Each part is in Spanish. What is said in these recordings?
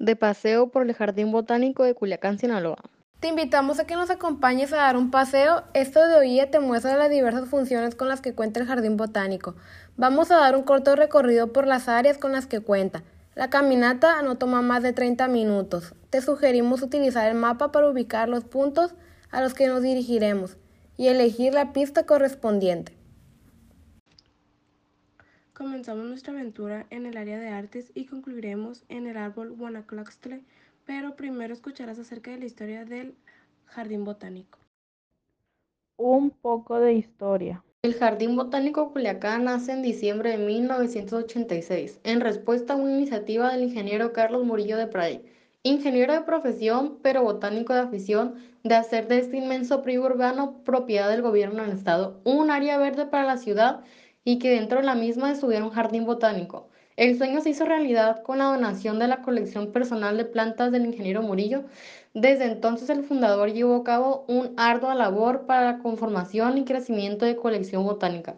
de paseo por el Jardín Botánico de Culiacán, Sinaloa. Te invitamos a que nos acompañes a dar un paseo. Esto de hoy te muestra las diversas funciones con las que cuenta el Jardín Botánico. Vamos a dar un corto recorrido por las áreas con las que cuenta. La caminata no toma más de 30 minutos. Te sugerimos utilizar el mapa para ubicar los puntos a los que nos dirigiremos y elegir la pista correspondiente. Comenzamos nuestra aventura en el área de artes y concluiremos en el árbol Guanacloxtle, pero primero escucharás acerca de la historia del Jardín Botánico. Un poco de historia. El Jardín Botánico Culiacán nace en diciembre de 1986, en respuesta a una iniciativa del ingeniero Carlos Murillo de Pray, ingeniero de profesión, pero botánico de afición, de hacer de este inmenso privo urbano propiedad del gobierno del estado un área verde para la ciudad y que dentro de la misma estuviera un jardín botánico. El sueño se hizo realidad con la donación de la colección personal de plantas del ingeniero Murillo. Desde entonces el fundador llevó a cabo un ardua labor para la conformación y crecimiento de colección botánica,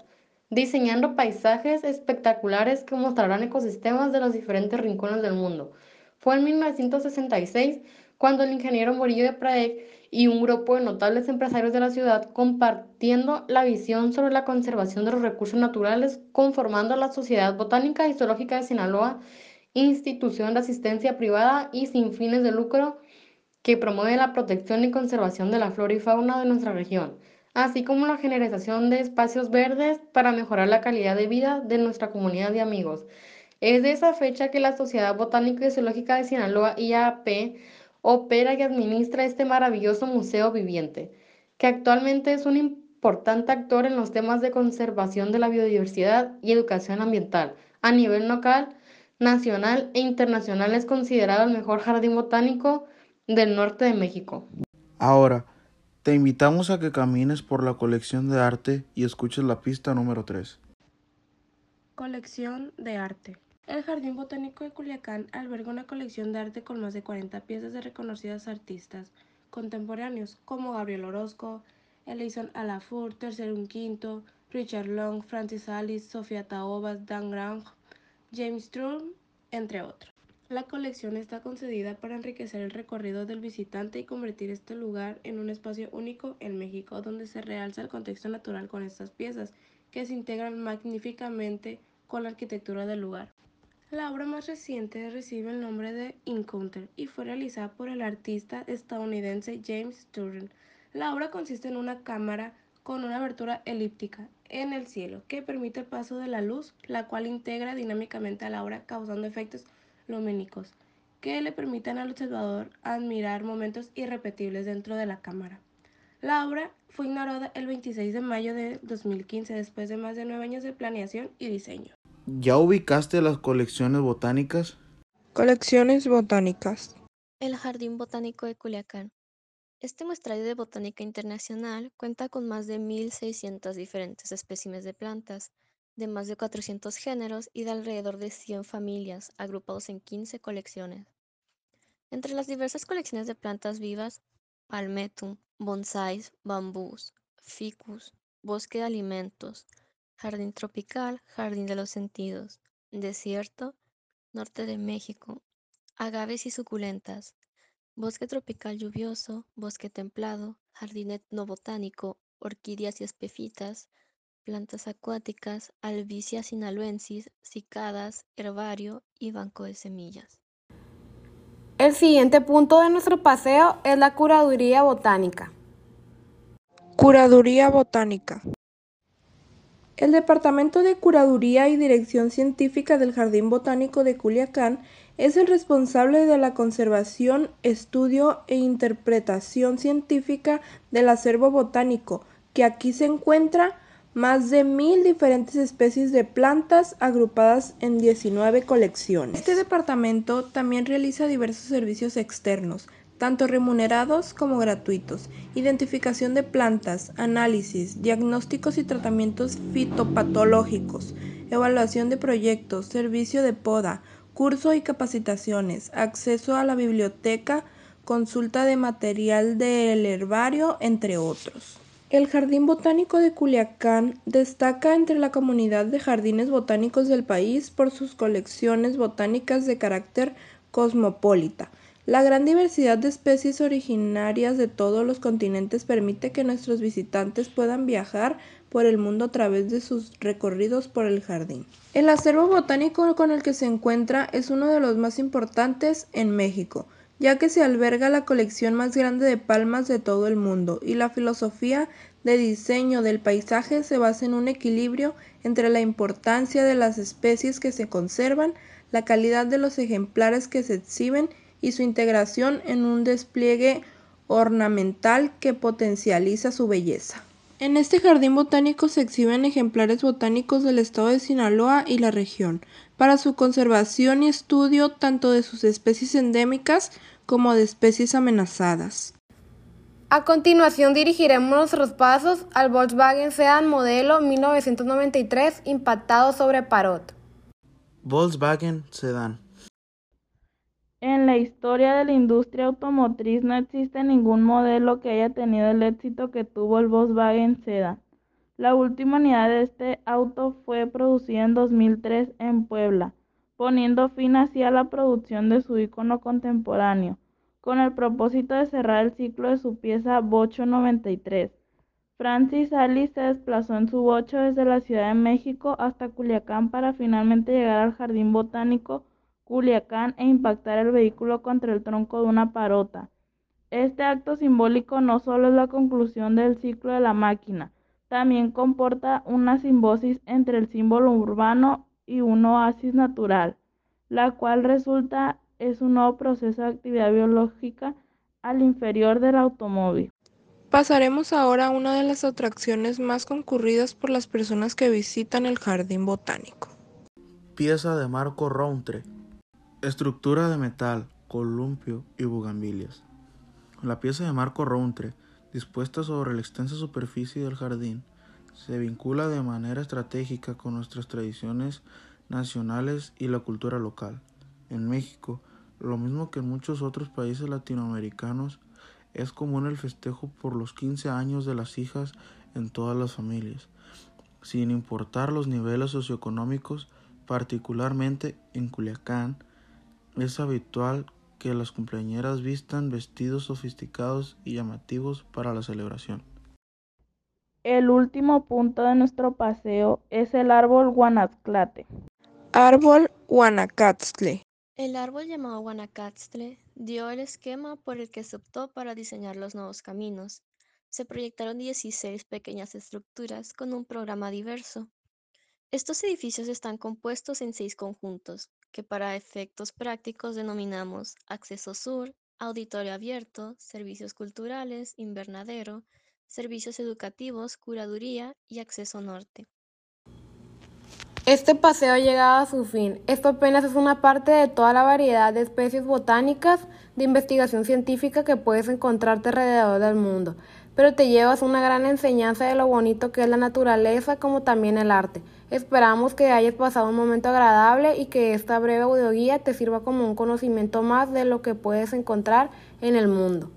diseñando paisajes espectaculares que mostrarán ecosistemas de los diferentes rincones del mundo. Fue en 1966 cuando el ingeniero Murillo de Praeg y un grupo de notables empresarios de la ciudad compartiendo la visión sobre la conservación de los recursos naturales, conformando la Sociedad Botánica y Zoológica de Sinaloa, institución de asistencia privada y sin fines de lucro que promueve la protección y conservación de la flora y fauna de nuestra región, así como la generación de espacios verdes para mejorar la calidad de vida de nuestra comunidad de amigos. Es de esa fecha que la Sociedad Botánica y Zoológica de Sinaloa, IAP, opera y administra este maravilloso museo viviente, que actualmente es un importante actor en los temas de conservación de la biodiversidad y educación ambiental. A nivel local, nacional e internacional es considerado el mejor jardín botánico del norte de México. Ahora, te invitamos a que camines por la colección de arte y escuches la pista número 3. Colección de arte. El Jardín Botánico de Culiacán alberga una colección de arte con más de 40 piezas de reconocidos artistas contemporáneos como Gabriel Orozco, Ellison Alafour, Tercer Quinto, Richard Long, Francis Alice, Sofía Taobas, Dan Grant, James Strum, entre otros. La colección está concedida para enriquecer el recorrido del visitante y convertir este lugar en un espacio único en México, donde se realza el contexto natural con estas piezas, que se integran magníficamente con la arquitectura del lugar. La obra más reciente recibe el nombre de Encounter y fue realizada por el artista estadounidense James Turner. La obra consiste en una cámara con una abertura elíptica en el cielo que permite el paso de la luz, la cual integra dinámicamente a la obra causando efectos lumínicos que le permiten al observador admirar momentos irrepetibles dentro de la cámara. La obra fue inaugurada el 26 de mayo de 2015 después de más de nueve años de planeación y diseño. ¿Ya ubicaste las colecciones botánicas? Colecciones botánicas. El Jardín Botánico de Culiacán. Este muestrario de botánica internacional cuenta con más de 1.600 diferentes especies de plantas, de más de 400 géneros y de alrededor de 100 familias, agrupados en 15 colecciones. Entre las diversas colecciones de plantas vivas, palmetum, bonsáis, bambús, ficus, bosque de alimentos, jardín tropical, jardín de los sentidos, desierto, norte de México, agaves y suculentas, bosque tropical lluvioso, bosque templado, jardín etnobotánico, orquídeas y espefitas, plantas acuáticas, albizia sinaloensis, cicadas, herbario y banco de semillas. El siguiente punto de nuestro paseo es la curaduría botánica. Curaduría botánica. El Departamento de Curaduría y Dirección Científica del Jardín Botánico de Culiacán es el responsable de la conservación, estudio e interpretación científica del acervo botánico, que aquí se encuentra más de mil diferentes especies de plantas agrupadas en 19 colecciones. Este departamento también realiza diversos servicios externos, tanto remunerados como gratuitos, identificación de plantas, análisis, diagnósticos y tratamientos fitopatológicos, evaluación de proyectos, servicio de poda, curso y capacitaciones, acceso a la biblioteca, consulta de material del herbario, entre otros. El Jardín Botánico de Culiacán destaca entre la comunidad de jardines botánicos del país por sus colecciones botánicas de carácter cosmopolita. La gran diversidad de especies originarias de todos los continentes permite que nuestros visitantes puedan viajar por el mundo a través de sus recorridos por el jardín. El acervo botánico con el que se encuentra es uno de los más importantes en México, ya que se alberga la colección más grande de palmas de todo el mundo y la filosofía de diseño del paisaje se basa en un equilibrio entre la importancia de las especies que se conservan, la calidad de los ejemplares que se exhiben y su integración en un despliegue ornamental que potencializa su belleza. En este jardín botánico se exhiben ejemplares botánicos del estado de Sinaloa y la región, para su conservación y estudio tanto de sus especies endémicas como de especies amenazadas. A continuación dirigiremos nuestros pasos al Volkswagen Sedan modelo 1993 impactado sobre Parot. Volkswagen Sedan. En la historia de la industria automotriz no existe ningún modelo que haya tenido el éxito que tuvo el Volkswagen Sedan. La última unidad de este auto fue producida en 2003 en Puebla, poniendo fin así a la producción de su icono contemporáneo, con el propósito de cerrar el ciclo de su pieza Bocho 93. Francis Alice se desplazó en su bocho desde la Ciudad de México hasta Culiacán para finalmente llegar al Jardín Botánico Culiacán e impactar el vehículo contra el tronco de una parota. Este acto simbólico no solo es la conclusión del ciclo de la máquina, también comporta una simbiosis entre el símbolo urbano y un oasis natural, la cual resulta es un nuevo proceso de actividad biológica al inferior del automóvil. Pasaremos ahora a una de las atracciones más concurridas por las personas que visitan el jardín botánico. Pieza de Marco Rountre, Estructura de metal, columpio y bugambilias. La pieza de Marco Rountre, dispuesta sobre la extensa superficie del jardín, se vincula de manera estratégica con nuestras tradiciones nacionales y la cultura local. En México, lo mismo que en muchos otros países latinoamericanos, es común el festejo por los 15 años de las hijas en todas las familias, sin importar los niveles socioeconómicos, particularmente en Culiacán, es habitual que las cumpleañeras vistan vestidos sofisticados y llamativos para la celebración. El último punto de nuestro paseo es el árbol Guanaxtlate. Árbol Guanacatztle. El árbol llamado Guanacatztle dio el esquema por el que se optó para diseñar los nuevos caminos. Se proyectaron 16 pequeñas estructuras con un programa diverso. Estos edificios están compuestos en seis conjuntos, que para efectos prácticos denominamos acceso sur, auditorio abierto, servicios culturales, invernadero, servicios educativos, curaduría y acceso norte. Este paseo ha llegado a su fin. Esto apenas es una parte de toda la variedad de especies botánicas de investigación científica que puedes encontrarte alrededor del mundo, pero te llevas una gran enseñanza de lo bonito que es la naturaleza como también el arte. Esperamos que hayas pasado un momento agradable y que esta breve audioguía te sirva como un conocimiento más de lo que puedes encontrar en el mundo.